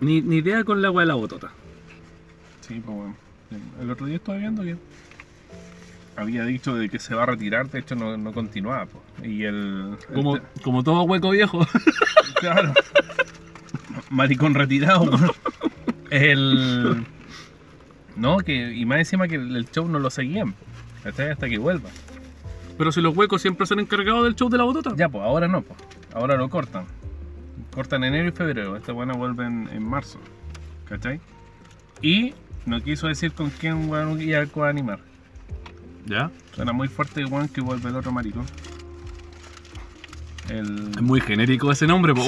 Ni, ni idea con la weá de la botota. Sí, pues bueno. El otro día estaba viendo que había dicho de que se va a retirar, de hecho no, no continuaba. pues. Y el. el Como, te- como todo hueco viejo. Claro. Maricón retirado. weón. el. No, que. Y más encima que el, show no lo seguían. ¿cachai? Hasta que vuelva. Pero si los huecos siempre se han encargado del show de la botota. Ya, pues ahora no, pues. Ahora lo cortan. Cortan enero y febrero. Esta buena vuelve en, en marzo. ¿Cachai? Y no quiso decir con quién weón iba a coanimar. Ya. Suena muy fuerte weón que vuelve el otro maricón. El. Es muy genérico ese nombre, po.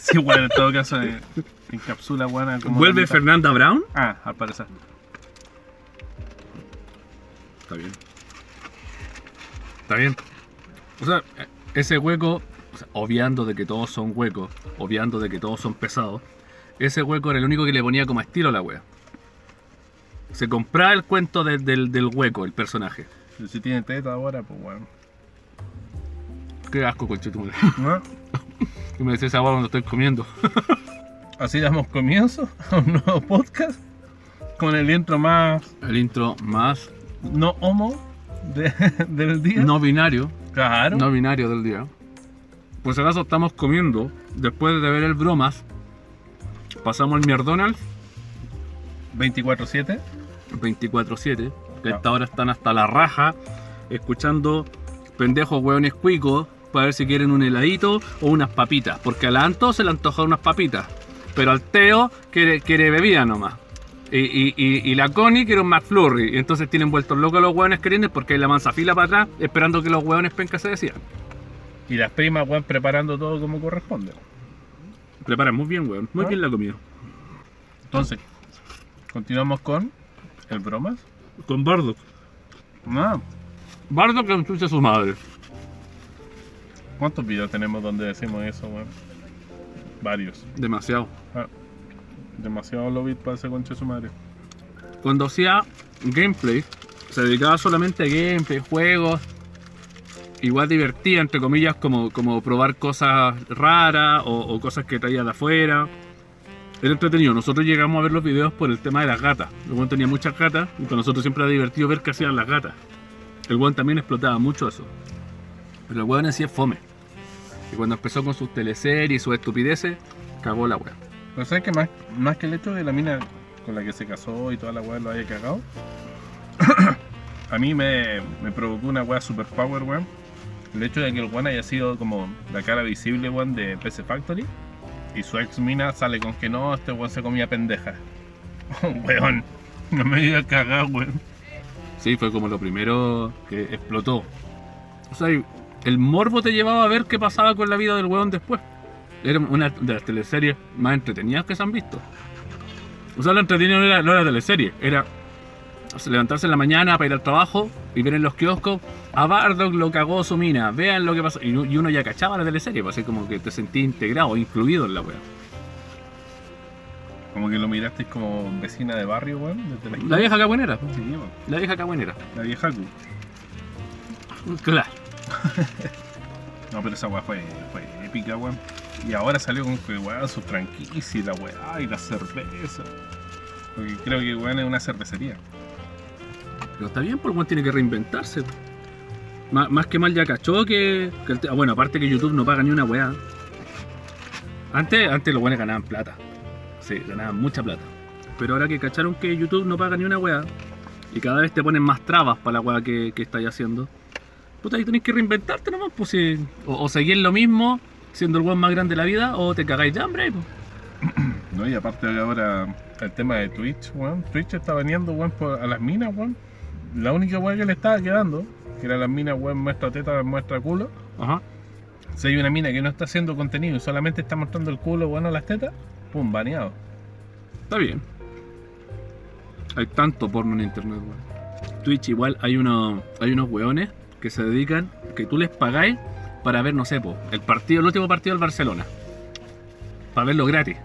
Sí, bueno, en todo caso eh, encapsula buena como. ¿Vuelve. Fernanda Brown? Ah, al parecer. Está bien. Está bien. O sea, eh, ese hueco, o sea, obviando de que todos son huecos, obviando de que todos son pesados, ese hueco era el único que le ponía como estilo a la wea. Se compraba el cuento de- del, del hueco, el personaje. Pero si tiene teta ahora, pues bueno. Qué asco, conchetumare. ¿No? Y me decís hueá cuando estoy comiendo. Así damos comienzo a un nuevo podcast con el intro más El intro más no homo de- del día. no binario, claro. no binario del día. Pues acaso estamos comiendo, después de ver el bromas, pasamos al McDonald's 24-7. 24-7, que a Ah. esta hora están hasta la raja, escuchando pendejos hueones cuicos para ver si quieren un heladito o unas papitas, porque a la Anto se le antoja unas papitas, pero al Teo quiere, quiere bebida nomás. Y, y- y- y la Connie quiere un McFlurry, y entonces tienen vueltos locos los hueones queriendo porque hay la mansa fila para atrás esperando que los hueones pencas se decían. Y las primas, weón, preparando todo como corresponde. Preparan muy bien, hueón, muy Ah. bien la comida. Entonces, continuamos con el bromas. Con Bardock. No. Bardock que enchucha a su madre. ¿Cuántos videos tenemos donde decimos eso, weón? Varios. Demasiado. Ah, demasiado lobby para ese concha de su madre. cuando hacía gameplay, se dedicaba solamente a gameplay, juegos. Igual divertía, entre comillas, como, como probar cosas raras o, o cosas que traía de afuera. Era entretenido. Nosotros llegamos a ver los videos por el tema de las gatas. El buen tenía muchas gatas y para nosotros siempre era divertido ver qué hacían las gatas. El buen también explotaba mucho eso. Pero el weón hacía fome. Y cuando empezó con sus teleseries y sus estupideces, cagó la weá. Pero sabes que más, más que el hecho de la mina con la que se casó y toda la weá lo haya cagado, a mí me, me provocó una weá super power, weón. El hecho de que el weón haya sido como la cara visible, weón, de PC Factory. Y su ex mina sale con que no, este weón se comía pendeja. weón, no me digas cagar, weón. Sí, fue como lo primero que explotó. O sea, el morbo te llevaba a ver qué pasaba con la vida del weón después. Era una de las teleseries más entretenidas que se han visto. O sea, lo entretenido no era, no era teleserie, era levantarse en la mañana para ir al trabajo y ver en los kioscos a Bardock lo cagó su mina, vean lo que pasó. Y, y uno ya cachaba la teleserie, pues así como que te sentí integrado, incluido en la wea. Como que lo miraste como vecina de barrio, weón. Desde la, La vieja Sí, weón. la vieja cagüenera. La vieja Q. Claro. No, pero esa weá fue, fue épica, weón. Y ahora salió con que weón, su franquicia y la weá y la cerveza. Porque creo que weón es una cervecería. Pero está bien, por lo menos tiene que reinventarse. Má- Más, que mal ya cachó que, que Bueno, aparte que YouTube no paga ni una weá. Antes, antes los buenos ganaban plata. Sí, ganaban mucha plata. Pero ahora que cacharon que YouTube no paga ni una weá, y cada vez te ponen más trabas para la weá que, que estáis haciendo, puta, ahí tenés que reinventarte nomás, pues si, o, seguir lo mismo, siendo el weón más grande de la vida, o te cagáis de hambre, pues. ¿no? Y aparte ahora el tema de Twitch, weón. Twitch está veniendo, weón, a las minas, weón. La única weá que le estaba quedando, que era las minas, weón, muestra teta, muestra culo. Ajá. Si hay una mina que no está haciendo contenido y solamente está mostrando el culo, bueno, las tetas, pum, baneado. Está bien. Hay tanto porno en internet, weón. Twitch igual hay unos hay unos weones que se dedican, que tú les pagáis para ver, no sé, po, el partido, el último partido del Barcelona. Para verlo gratis.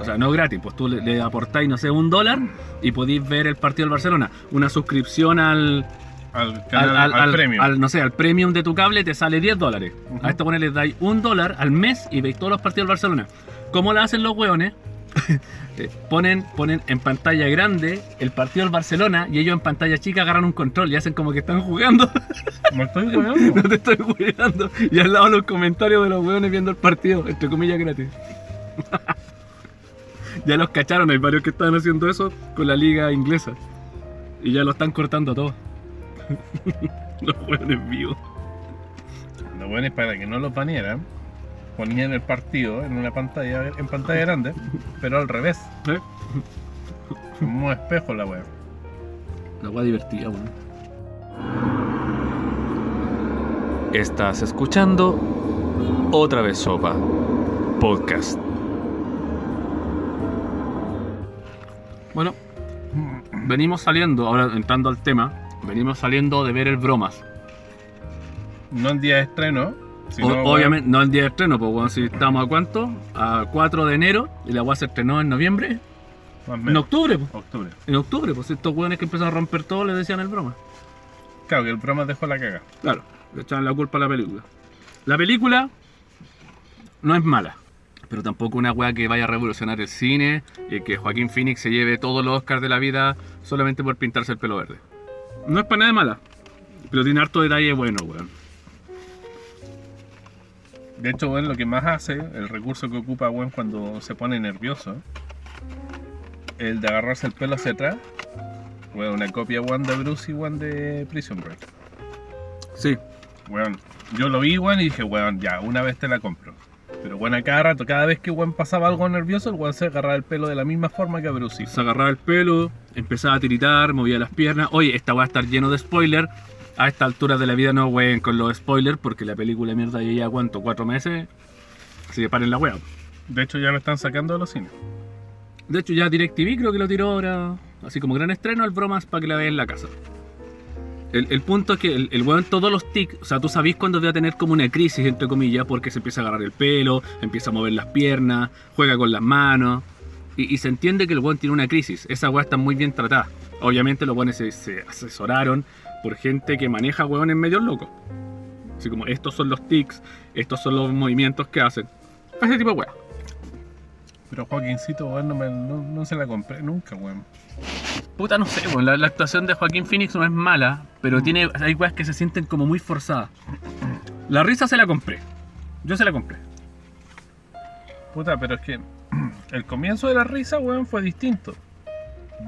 O sea, no gratis, pues tú le, le aportáis, no sé, un dólar y podéis ver el partido del Barcelona. Una suscripción al, Al al, canal, al- al, al- premium. al, no sé, al premium de tu cable te sale 10 dólares. Ujú. A estos weones les dais un dólar al mes y veis todos los partidos del Barcelona. ¿Cómo lo hacen los weones? Eh, ponen, ponen en pantalla grande el partido del Barcelona y ellos en pantalla chica agarran un control y hacen como que están jugando. Me estoy weando. no te estoy cuidando. Y al lado los comentarios de los weones viendo el partido, entre comillas gratis. ya los cacharon, hay varios que están haciendo eso con la liga inglesa. Y ya lo están cortando todo. los weones vivos. Lo bueno es para que no los banearan. Ponían el partido en una pantalla, en pantalla grande, pero al revés. ¿Eh? Como espejo la wea. La wea divertida, weón. Estás escuchando Otra vez Sopa Podcast. Bueno, venimos saliendo, ahora entrando al tema, venimos saliendo de ver el bromas. No en día de estreno. sino, O- obviamente, no el día de estreno, pues bueno, si estamos a cuánto? A 4 de enero y la weá se estrenó en noviembre. En octubre, pues. Octubre. En octubre, pues estos weones que empezaron a romper todo le decían el broma. Claro, que el broma dejó la caga. Claro, le echaban la culpa a la película. La película no es mala, pero tampoco una weá que vaya a revolucionar el cine y que Joaquín Phoenix se lleve todos los Oscars de la vida solamente por pintarse el pelo verde. No es para nada mala, pero tiene harto detalle bueno, weón. De hecho, weón, lo que más hace, el recurso que ocupa, weón, cuando se pone nervioso, el de agarrarse el pelo hacia atrás, weón, una copia, weón, de Bruce y weón de Prison Break. Sí, Weón, yo lo vi, weón, y dije, weón, ya, una vez te la compro. Pero, a cada rato, cada vez que, weón, pasaba algo nervioso, el weón se agarraba el pelo de la misma forma que a Bruce. se agarraba el pelo, empezaba a tiritar, movía las piernas. Oye, esta va a estar lleno de spoiler. A esta altura de la vida no ween con los spoilers porque la película de mierda ya lleva cuánto, cuatro meses. Así que paren la wea. De hecho, ya lo están sacando de los cines. De hecho, ya DirecTV creo que lo tiró ahora. Así como gran estreno, el bromas para que la vean en la casa. El, el punto es que el, el weón, todos los tics, o sea, tú sabís cuando va a tener como una crisis, entre comillas, porque se empieza a agarrar el pelo, empieza a mover las piernas, juega con las manos. Y, se entiende que el weón tiene una crisis. Esa weá está muy bien tratada. Obviamente los weones se, se asesoraron por gente que maneja weones medio locos. Así como estos son los tics, estos son los movimientos que hacen. Ese tipo de weá. Pero Joaquincito, weón, no, me- no, no se la compré nunca, weón. Puta, no sé, weón, la, actuación de Joaquín Phoenix no es mala, pero tiene, hay weas que se sienten como muy forzadas. La risa se la compré. Yo se la compré. Puta, pero es que el comienzo de la risa, weón, fue distinto.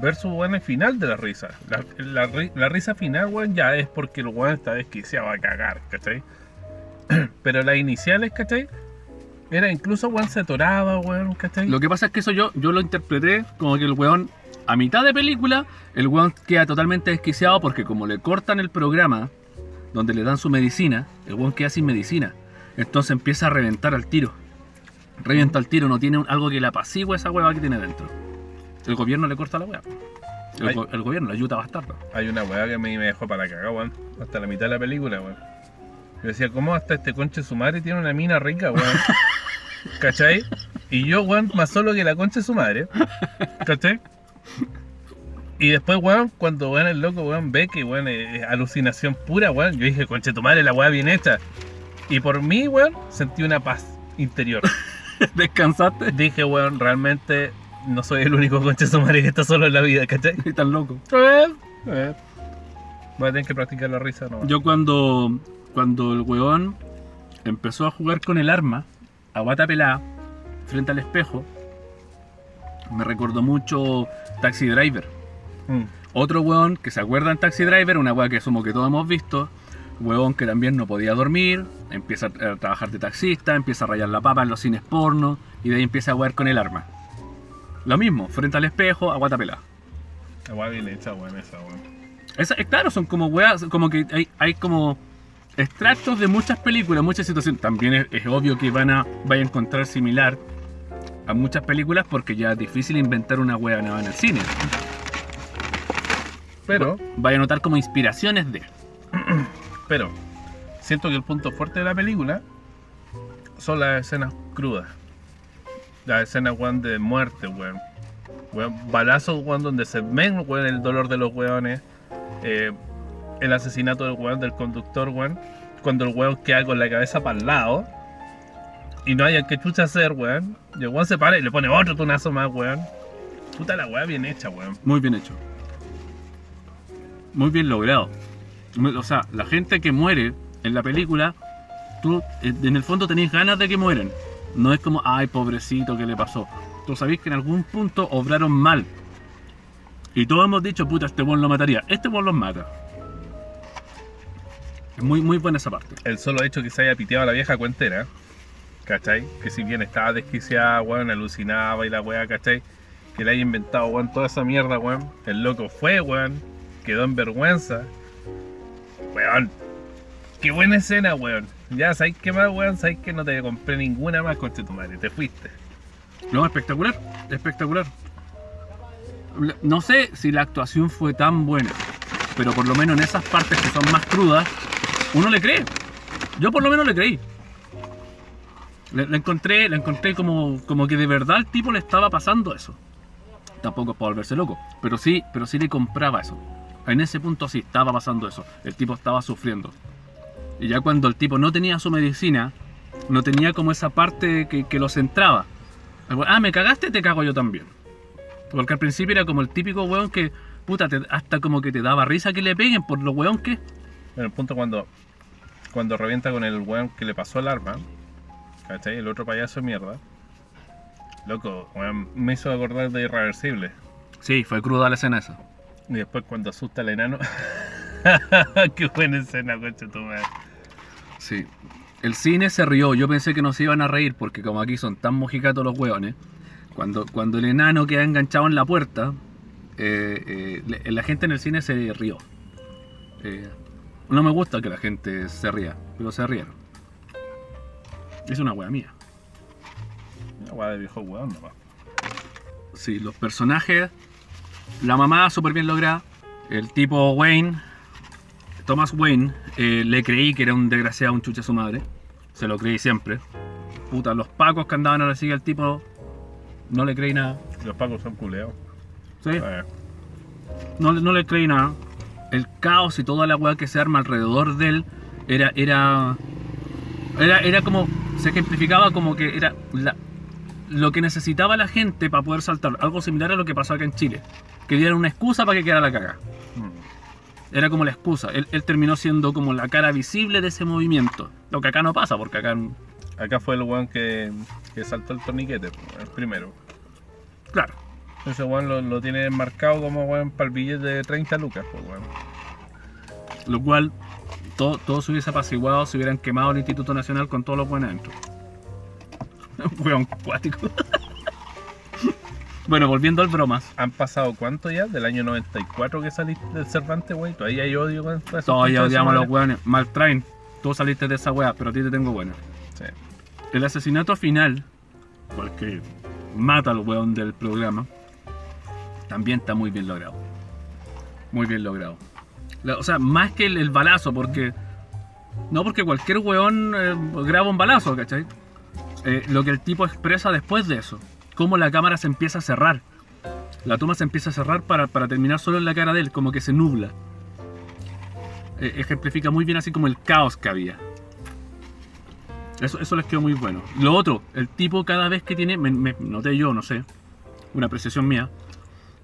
Versus, weón, el final de la risa. La, la ri- la risa final, weón, ya es porque el weón está desquiciado a cagar, ¿cachai? Pero las iniciales, ¿cachai? Era incluso, weón, se atoraba, weón, ¿cachai? Lo que pasa es que eso yo, yo lo interpreté como que el weón, a mitad de película, el weón queda totalmente desquiciado porque como le cortan el programa donde le dan su medicina, el weón queda sin medicina. Entonces empieza a reventar al tiro. Revienta al tiro, no tiene un- algo que le apacigüe esa hueva que tiene dentro. El gobierno le corta la hueá. El, Ay. go- el gobierno, la ayuda bastardo. Hay una weá que a mí me dejó para la cagada, weón. Hasta la mitad de la película, weón. Yo decía, ¿cómo hasta este conche su madre tiene una mina rica, weón? ¿Cachai? Y yo, weón, más solo que la concha de su madre. ¿Cachai? Y después, weón, cuando weón el loco, weón, ve que, weón, es alucinación pura, weón. Yo dije, conche tu madre, la weá bien hecha. Y por mí, weón, sentí una paz interior. ¿Descansaste? Dije, weón, realmente no soy el único conche su madre que está solo en la vida, ¿cachai? Y tan loco. Eh, eh. Voy a tener que practicar la risa, ¿no? Yo cuando, cuando el weón empezó a jugar con el arma, a guata pelada, frente al espejo, me recordó mucho Taxi Driver. Mm. Otro weón que se acuerda en Taxi Driver, una weá que asumo que todos hemos visto, weón que también no podía dormir, empieza a trabajar de taxista, empieza a rayar la papa en los cines porno y de ahí empieza a jugar con el arma. Lo mismo, frente al espejo, a guata pelada. La weá bien hecha, weón, esa, weón. Esa- eh, claro, son como weas, como que hay, hay como extractos de muchas películas, muchas situaciones. También es, es obvio que van a, vaya a encontrar similar a muchas películas porque ya es difícil inventar una wea nueva en el cine. Pero, Vaya a notar como inspiraciones de. pero, siento que el punto fuerte de la película son las escenas crudas. Las escenas, weón, de muerte, weón. Weón, balazos, weón, donde se ven, weón, el dolor de los weones. Eh, el asesinato del weón, del conductor, weón. Cuando el weón queda con la cabeza para el lado. Y no haya que chucha hacer, weón. Y el weón se para y le pone otro tunazo más, weón. Puta la weá bien hecha, weón. Muy bien hecho. Muy bien logrado. O sea, la gente que muere en la película, tú eh, en el fondo tenés ganas de que mueran. No es como, ay, pobrecito, ¿qué le pasó? Tú sabés que en algún punto obraron mal. Y todos hemos dicho, puta, este buen lo mataría. Este buen los mata. Es muy, muy buena esa parte. El solo hecho que se haya piteado a la vieja cuentera, ¿cachai? Que si bien estaba desquiciada, weón, alucinaba y la weá, ¿cachai? Que le haya inventado, weón, toda esa mierda, weón. El loco fue, weón. Quedó en vergüenza. Weón. Qué buena escena, weón. Ya, ¿sabes qué más, weón? ¿Sabes que no te compré ninguna más, con tu madre? Te fuiste. No, espectacular, espectacular. La- No sé si la actuación fue tan buena, pero por lo menos en esas partes que son más crudas, uno le cree. Yo por lo menos le creí. Le, le encontré, le encontré como, como que de verdad al tipo le estaba pasando eso. Tampoco es para volverse loco, pero sí, pero sí le compraba eso. En ese punto sí estaba pasando eso. El tipo estaba sufriendo. Y ya cuando el tipo no tenía su medicina, no tenía como esa parte que, que lo centraba. Ah, me cagaste, te cago yo también. Porque al principio era como el típico weón que, puta, hasta como que te daba risa que le peguen por lo weón que. En el punto cuando, cuando revienta con el weón que le pasó el arma, ¿cachai? El otro payaso de mierda. Loco, me hizo acordar de Irreversible. Sí, fue cruda la escena esa. Y después cuando asusta al enano. Qué buena escena, coche tu madre. Sí. El cine se rió, yo pensé que no se iban a reír porque como aquí son tan mojicatos los weones, cuando, cuando el enano queda enganchado en la puerta, eh, eh, la gente en el cine se rió. Eh, no me gusta que la gente se ría, pero se rieron. Es una wea mía. Una weá de viejo weón nomás. Sí, los personajes, la mamá súper bien lograda, el tipo Wayne, Thomas Wayne, eh, le creí que era un desgraciado, un chucha a su madre, se lo creí siempre. Puta, los pacos que andaban a la silla al tipo, no le creí nada. Los pacos son culeados. ¿sí? Eh, No, le- no le creí nada. El caos y toda la weá que se arma alrededor de él era, era, era, era como, se ejemplificaba como que era la- lo que necesitaba la gente para poder saltar. Algo similar a lo que pasó acá en Chile. Que dieran una excusa para que quedara la caga. mm. Era como la excusa. Él, él terminó siendo como la cara visible de ese movimiento. Lo que acá no pasa, porque acá, Acá fue el weón que, que saltó el torniquete, el primero. claro, Ese weón lo, lo tiene marcado como weón para el billete de 30 lucas, pues weón. lo cual todo, todo se hubiese apaciguado si hubieran quemado el Instituto Nacional con todos los buenos adentro. Weón cuático. bueno, volviendo al bromas. ¿Han pasado cuánto ya? Del año 94 que saliste del Cervantes, weón. Todavía hay odio con Todavía odiamos a los weones. Mal traen. Tú saliste de esa wea, pero a ti te tengo buena. Sí. El asesinato final, porque mata al weón del programa, también está muy bien logrado. Muy bien logrado. O sea, más que el, balazo, porque. No porque cualquier weón eh, graba un balazo, ¿cachai? Eh, lo que el tipo expresa después de eso. Cómo la cámara se empieza a cerrar. La toma se empieza a cerrar para, para terminar solo en la cara de él, como que se nubla. Eh, ejemplifica muy bien así como el caos que había. Eso, eso les quedó muy bueno. Lo otro, el tipo cada vez que tiene, me noté yo, no sé, una apreciación mía,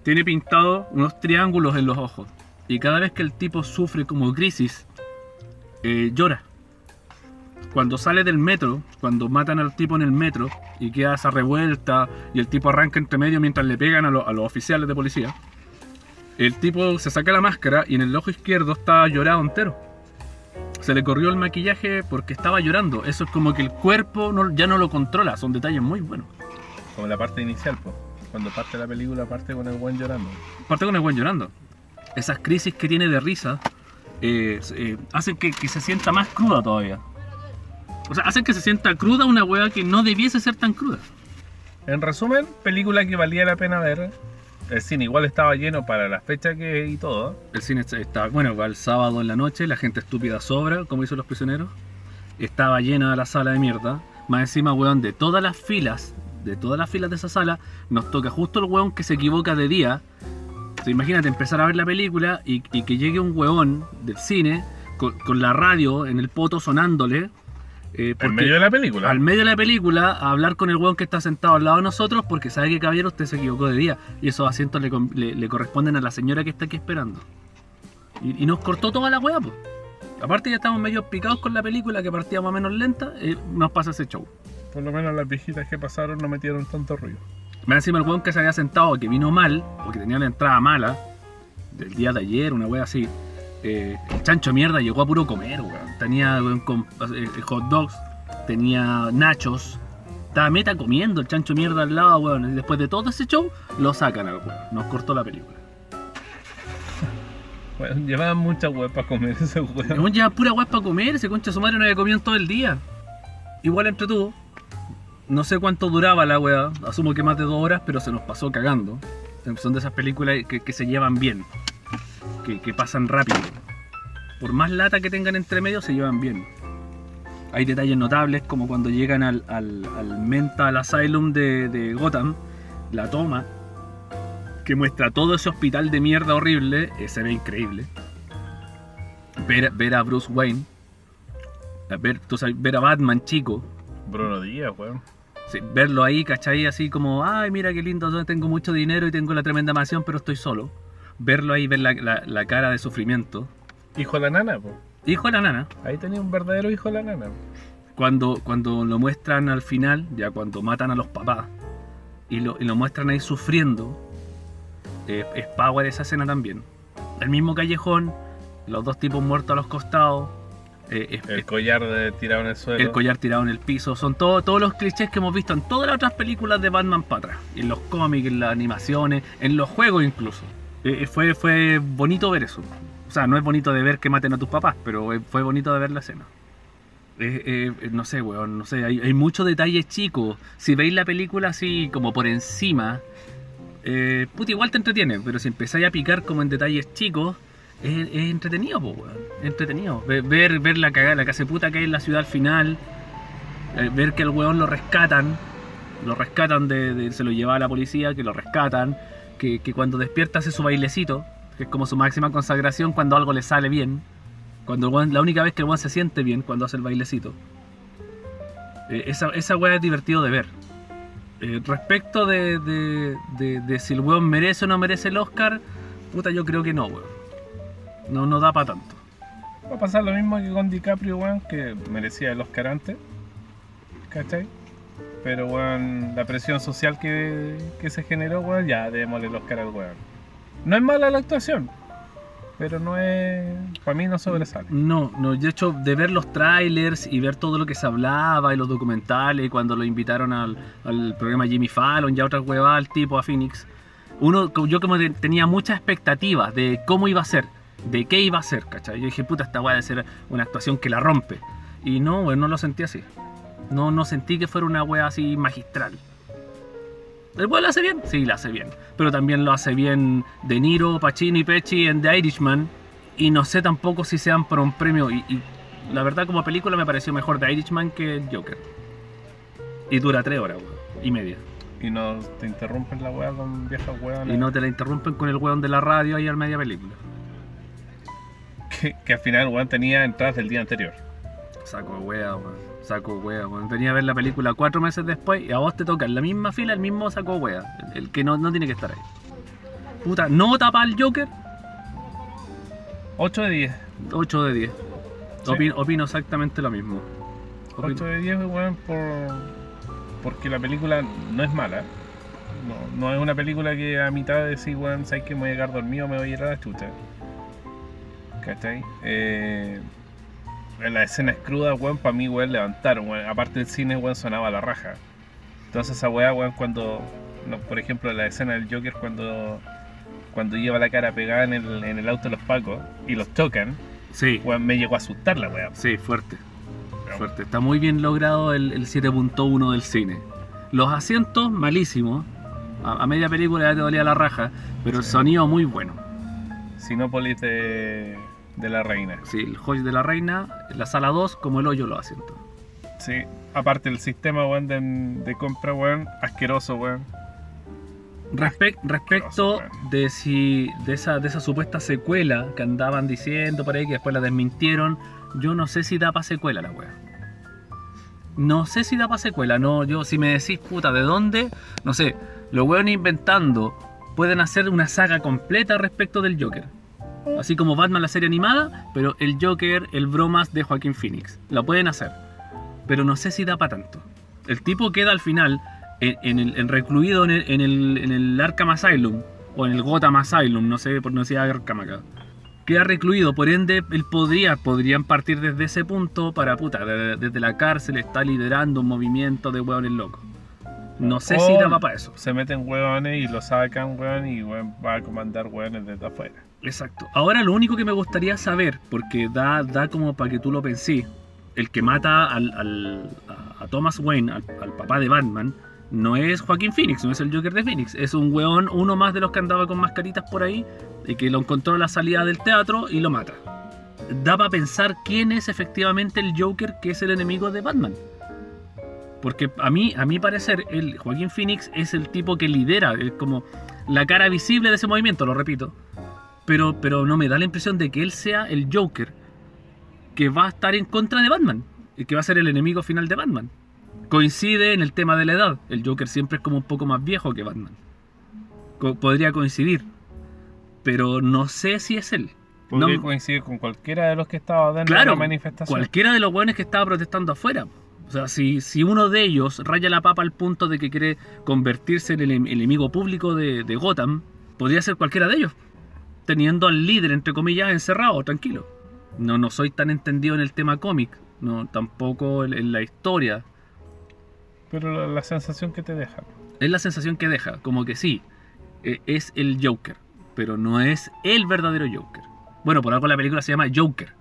tiene pintado unos triángulos en los ojos. Y cada vez que el tipo sufre como crisis, eh, llora. Cuando sale del metro, cuando matan al tipo en el metro y queda esa revuelta y el tipo arranca entre medio mientras le pegan a, lo- a los oficiales de policía, el tipo se saca la máscara y en el ojo izquierdo está llorado entero se le corrió el maquillaje porque estaba llorando. Eso es como que el cuerpo no- ya no lo controla. Son detalles muy buenos. Como la parte inicial, pues. Cuando parte la película, parte con el weón llorando. Aparte con el buen llorando. Esas crisis que tiene de risa eh, eh, hacen que, que se sienta más cruda todavía. O sea, hacen que se sienta cruda una hueá que no debiese ser tan cruda. En resumen, película que valía la pena ver. El cine igual estaba lleno para la fecha que y todo. El cine está, bueno, va el sábado en la noche, la gente estúpida sobra, como dicen los prisioneros. Estaba llena la sala de mierda. Más encima, weón, de todas las filas, de todas las filas de esa sala, nos toca justo el weón que se equivoca de día. Imagínate empezar a ver la película y, y que llegue un weón del cine con, con la radio en el poto sonándole eh, porque- medio de la película. al medio de la película a hablar con el weón que está sentado al lado de nosotros porque sabe que caballero usted se equivocó de día y esos asientos le, con- le- le corresponden a la señora que está aquí esperando. Y, y nos cortó toda la weá, pues. Aparte ya estamos medio picados con la película que partía más o menos lenta, eh, nos pasa ese show. Por lo menos las viejitas que pasaron no metieron tanto ruido. Me encima el weón que se había sentado, que vino mal, o que tenía la entrada mala, del día de ayer, una wea así. eh, el chancho mierda llegó a puro comer, weón. Tenía weón, eh, hot dogs, tenía nachos. Estaba meta comiendo el chancho mierda al lado, weón. Y después de todo ese show, lo sacan al weón. Nos cortó la película. Bueno, llevaban muchas weas para comer ese weón. weón lleva pura weá para comer, ese concha su madre no había comido en todo el día. Igual entre tú. No sé cuánto duraba la weá, asumo que más de dos horas, pero se nos pasó cagando. Son de esas películas que, que se llevan bien, que, pasan rápido. Por más lata que tengan entre medio, se llevan bien. Hay detalles notables como cuando llegan al, al, al Mental Asylum de, Gotham, la toma, que muestra todo ese hospital de mierda horrible, eh, se ve increíble ver, a Bruce Wayne, ver, ver a Batman chico, Bruno Díaz, weón. sí, verlo ahí, ¿cachai? Así como, ay, mira qué lindo, yo tengo mucho dinero y tengo la tremenda mansión, pero estoy solo. Verlo ahí, ver la, la- la cara de sufrimiento. Hijo de la nana, po. Hijo de la nana, Ahí tenía un verdadero hijo de la nana. cuando, cuando lo muestran al final, ya cuando matan a los papás, y lo, y lo muestran ahí sufriendo, eh, es power esa escena también. El mismo callejón, los dos tipos muertos a los costados, eh, es- El collar de tirado en el suelo. el collar tirado en el piso. Son todo- todos los clichés que hemos visto en todas las otras películas de Batman para atrás. En los cómics, en las animaciones, en los juegos incluso. Eh, eh, fue, fue bonito ver eso. O sea, no es bonito de ver que maten a tus papás, pero eh, fue bonito de ver la escena. Eh, eh, eh, no sé, weón, no sé, hay, hay muchos detalles chicos. Si veis la película así como por encima, eh, puta, igual te entretiene, pero si empezáis a picar como en detalles chicos, es, entretenido, po, weón. Es entretenido. Ver, ver, la cagada, la casa puta que hay en la ciudad al final, eh, ver que el weón lo rescatan, lo rescatan de, se lo lleva a la policía, que lo rescatan, que, cuando despierta hace su bailecito, que es como su máxima consagración cuando algo le sale bien. Cuando el weón- la única vez que el weón se siente bien cuando hace el bailecito. Eh, esa, esa es divertido de ver. Eh, respecto de- de si el weón merece o no merece el Oscar, puta, yo creo que no, weón. No, no da para tanto. Va a pasar lo mismo que con DiCaprio, weón, que merecía el Oscar antes. ¿Cachai? Pero, weón, la presión social que, que se generó, weón, ya démosle el Oscar al weón. No es mala la actuación, pero no es. Para mí no sobresale. No, no, de hecho, de ver los trailers y ver todo lo que se hablaba y los documentales, y cuando lo invitaron al, al programa Jimmy Fallon y a otras huevadas, al tipo, a Phoenix, uno, yo como tenía muchas expectativas de cómo iba a ser, de qué iba a ser, ¿cachai? Yo dije, puta, esta weá debe ser una actuación que la rompe. Y no, weón, no lo sentí así. No, no sentí que fuera una weá así magistral. ¿El weón lo hace bien? Sí, lo hace bien. Pero también lo hace bien De Niro, Pacino y Pesci en The Irishman. Y no sé tampoco si sean por un premio. Y, y la verdad, como película me pareció mejor The Irishman que Joker. Y dura tres horas, weón. Y media. Y no te interrumpen la weá con viejas weas. Y no te la interrumpen con el weón de la radio ahí al media película. Que, que al final, weón, tenía entradas del día anterior. Saco wea, weón. Saco wea, weón. Venía a ver la película cuatro meses después y a vos te toca en la misma fila el mismo saco wea. El, el que no, no tiene que estar ahí. Puta, no tapa al Joker, 8 de 10. 8 de 10. Sí. Opino, opino exactamente lo mismo. Opino- 8 de 10, weón, por, porque la película no es mala. No, no es una película que a mitad de decir, weón, sabes que me voy a quedar dormido, me voy a ir a la chucha. ¿Cachai? Eh, en las escenas crudas, weón, para mí, weón, levantaron, weón. Aparte del cine, weón, sonaba la raja. Entonces esa weá, weón, cuando, no, por ejemplo, la escena del Joker cuando, cuando lleva la cara pegada en el, en el auto de los pacos y los Sí, weón, me llegó a asustar la weá. sí, fuerte. Fuerte. Está muy bien logrado el, el 7.1 del cine. Los asientos, malísimos. A, a media película ya te dolía la raja, pero el sonido muy bueno. Sinópolis de, de la reina. Sí, el Hoy de la Reina, la sala 2, como el hoyo los asientos. Sí, aparte el sistema, weón, de, de compra, weón, asqueroso, weón. Respec- respecto Asqueroso, de si de esa, de esa supuesta secuela que andaban diciendo por ahí, que después la desmintieron, yo no sé si da para secuela la wea. No sé si da para secuela, no, yo si me decís puta, ¿de dónde? No sé, los hueones inventando pueden hacer una saga completa respecto del Joker. Así como Batman la serie animada, pero el Joker, el bromas de Joaquín Phoenix. La pueden hacer. Pero no sé si da para tanto. El tipo queda al final en, en el, en recluido en el, en, el, en el Arkham Asylum, o en el Gotham Asylum, no sé por no decía Arkham acá. Queda recluido, por ende, él podría, podrían partir desde ese punto para puta, de- desde la cárcel está liderando un movimiento de hueones locos. No sé si daba para eso. Se meten hueones y lo sacan, weón, y weón, va a comandar hueones desde afuera. Exacto. Ahora lo único que me gustaría saber, porque da, da como para que tú lo pensís, el que mata al, a, Thomas Wayne, al, papá de Batman, no es Joaquín Phoenix, no es el Joker de Phoenix, es un weón, uno más de los que andaba con mascaritas por ahí, y que lo encontró a la salida del teatro y lo mata. Da para pensar quién es efectivamente el Joker que es el enemigo de Batman. Porque a mí, a mi parecer, el Joaquín Phoenix es el tipo que lidera, es como la cara visible de ese movimiento, lo repito pero, pero no me da la impresión de que él sea el Joker que va a estar en contra de Batman y que va a ser el enemigo final de Batman. Coincide en el tema de la edad. El Joker siempre es como un poco más viejo que Batman. Co- podría coincidir, pero no sé si es él. Podría No- coincidir con cualquiera de los que estaba dentro Claro, de la manifestación. Cualquiera de los buenos que estaba protestando afuera. O sea, si, si uno de ellos raya la papa al punto de que quiere convertirse en el em- enemigo público de, de Gotham, podría ser cualquiera de ellos. Teniendo al líder, entre comillas, encerrado, tranquilo. No, no soy tan entendido en el tema cómic, no, tampoco en, en la historia. Pero la, la sensación que te deja. Es la sensación que deja, como que sí, eh, es el Joker, pero no es el verdadero Joker. Bueno, por algo la película se llama Joker,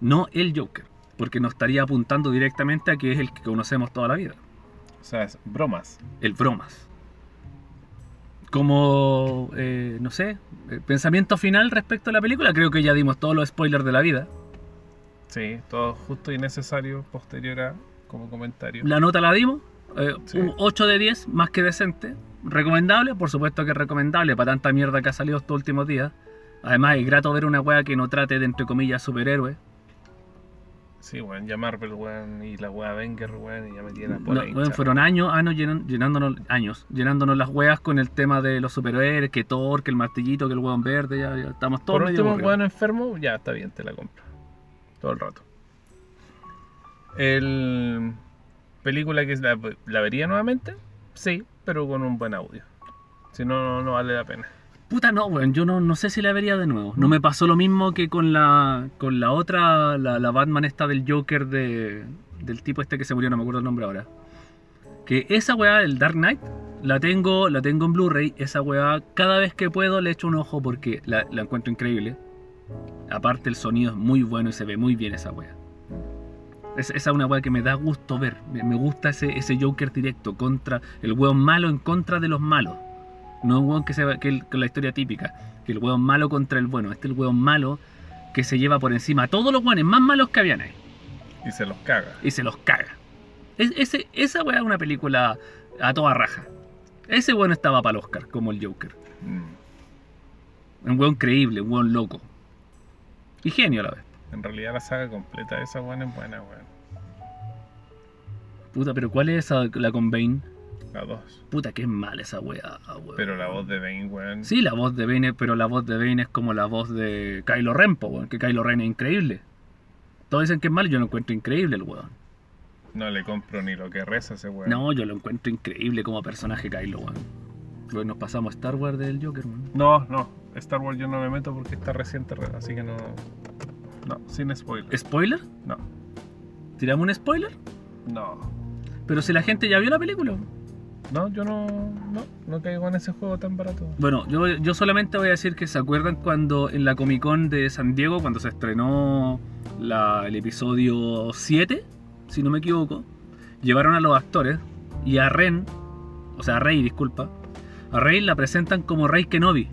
no el Joker, porque no estaría apuntando directamente a que es el que conocemos toda la vida, O sea, es bromas. el bromas. Como, eh, no sé, eh, pensamiento final respecto a la película, creo que ya dimos todos los spoilers de la vida. Sí, todo justo y necesario posterior a como comentario. La nota la dimos, eh, Sí. un 8 de 10, más que decente. Recomendable, por supuesto que es recomendable para tanta mierda que ha salido estos últimos días. Además, es grato ver una wea que no trate de, entre comillas, superhéroes. Sí, weón, ya Marvel, weón, y la weá Wenger, weón, y ya me tiene por No, ahí. weón, fueron años, años llenan- llenándonos, años, llenándonos las weas con el tema de los superhéroes, que Thor, que el martillito, que el weón verde, ya, ya estamos todos Por medio último, weón enfermo, ya está bien, te la compro. Todo el rato. El. Película que la, la vería nuevamente, sí, pero con un buen audio. Si no, no, no vale la pena. Puta no, weón, yo no, no sé si la vería de nuevo. No me pasó lo mismo que con la con la otra, la, la Batman esta del Joker de, del tipo este que se murió, no me acuerdo el nombre ahora. Que esa weá, el Dark Knight, la tengo, la tengo en Blu-ray, esa weá, cada vez que puedo le echo un ojo porque la, la encuentro increíble. Aparte el sonido es muy bueno y se ve muy bien esa weá. Es, esa es una weá que me da gusto ver. Me, me gusta ese, ese Joker directo contra el weón malo en contra de los malos. No un weón que se que, el- que la historia típica, que el weón malo contra el bueno. Este es el weón malo que se lleva por encima a todos los weones más malos que habían ahí Y se los caga. y se los caga. Es- ese, esa weá es una película a toda raja. Ese weón estaba para el Oscar, como el Joker. Mm. Un weón creíble, un weón loco. Y genio a la vez. En realidad la saga completa de esa weón es buena, weón. Puta, pero ¿cuál es esa, la con Bane? La 2. Puta, que es mala esa weá, weón. Pero la voz de Bane, weón. Sí, la voz de Bane, pero la voz de Bane es como la voz de Kylo Ren, po, weón, que Kylo Ren es increíble. Todos dicen que es malo, yo lo encuentro increíble el weón. No le compro ni lo que reza ese weón. No, yo lo encuentro increíble como personaje Kylo, weón. Bueno, nos pasamos a Star Wars del Joker, weón. No, no. Star Wars yo no me meto porque está reciente, así que no. No, sin spoiler. ¿Spoiler? No, ¿Tiramos un spoiler? no. Pero si la gente ya vio la película. No, yo no. No, no caigo en ese juego tan barato. Bueno, yo, yo solamente voy a decir que se acuerdan cuando en la Comic Con de San Diego, cuando se estrenó la- el episodio 7, si no me equivoco, llevaron a los actores y a Ren, o sea, a Rey, disculpa, a Rey la presentan como Rey Kenobi.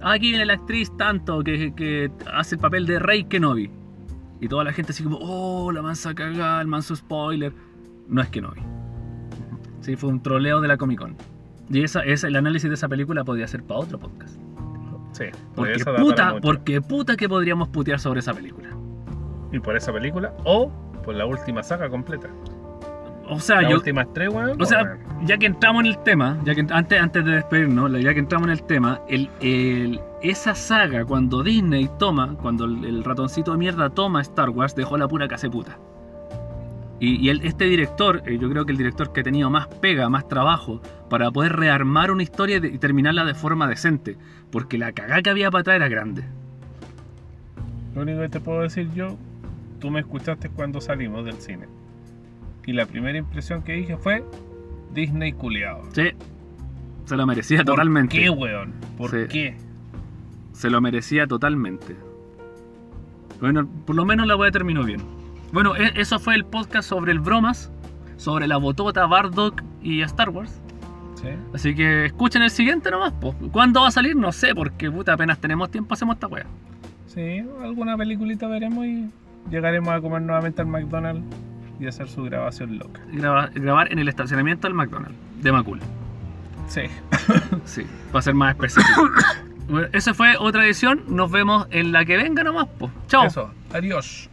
Aquí viene la actriz tanto que, que hace el papel de Rey Kenobi. Y toda la gente así como, oh, la mansa cagada, el manso spoiler. No es Kenobi. Sí, fue un troleo de la Comic Con. Y esa, esa- el análisis de esa película podría ser para otro podcast. Sí, por Porque puta, porque puta que podríamos putear sobre esa película. Y por esa película, o Por la última saga completa. O sea, Las yo. últimas tres, weón. O sea, ya que entramos en el tema, ya que antes, antes de despedirnos, ya que entramos en el tema, el, el- esa saga, cuando Disney toma, cuando el, el ratoncito de mierda toma Star Wars, dejó la pura caseputa. Y, y el- este director, eh, yo creo que el director que ha tenido más pega, más trabajo, para poder rearmar una historia y, terminarla de forma decente. Porque la cagada que había para atrás era grande. Lo único que te puedo decir yo, tú me escuchaste cuando salimos del cine. Y la primera impresión que dije fue Disney culiado. Sí, se lo merecía ¿Por totalmente. qué, weón? ¿Por Sí. qué? Se lo merecía totalmente. Bueno, por lo menos la weá terminó bien. Bueno, e- eso fue el podcast sobre el bromas, sobre la botota, Bardock y Star Wars. ¿Sí? Así que escuchen el siguiente nomás. po. ¿Cuándo va a salir? No sé, porque puta, apenas tenemos tiempo hacemos esta weá. Sí, alguna peliculita veremos y llegaremos a comer nuevamente al McDonald's y hacer su grabación loca. Graba- grabar en el estacionamiento del McDonald's, de Macul. Sí. Sí, para ser más específico. bueno, esa fue otra edición. Nos vemos en la que venga nomás. po. Chao. Eso. Adiós.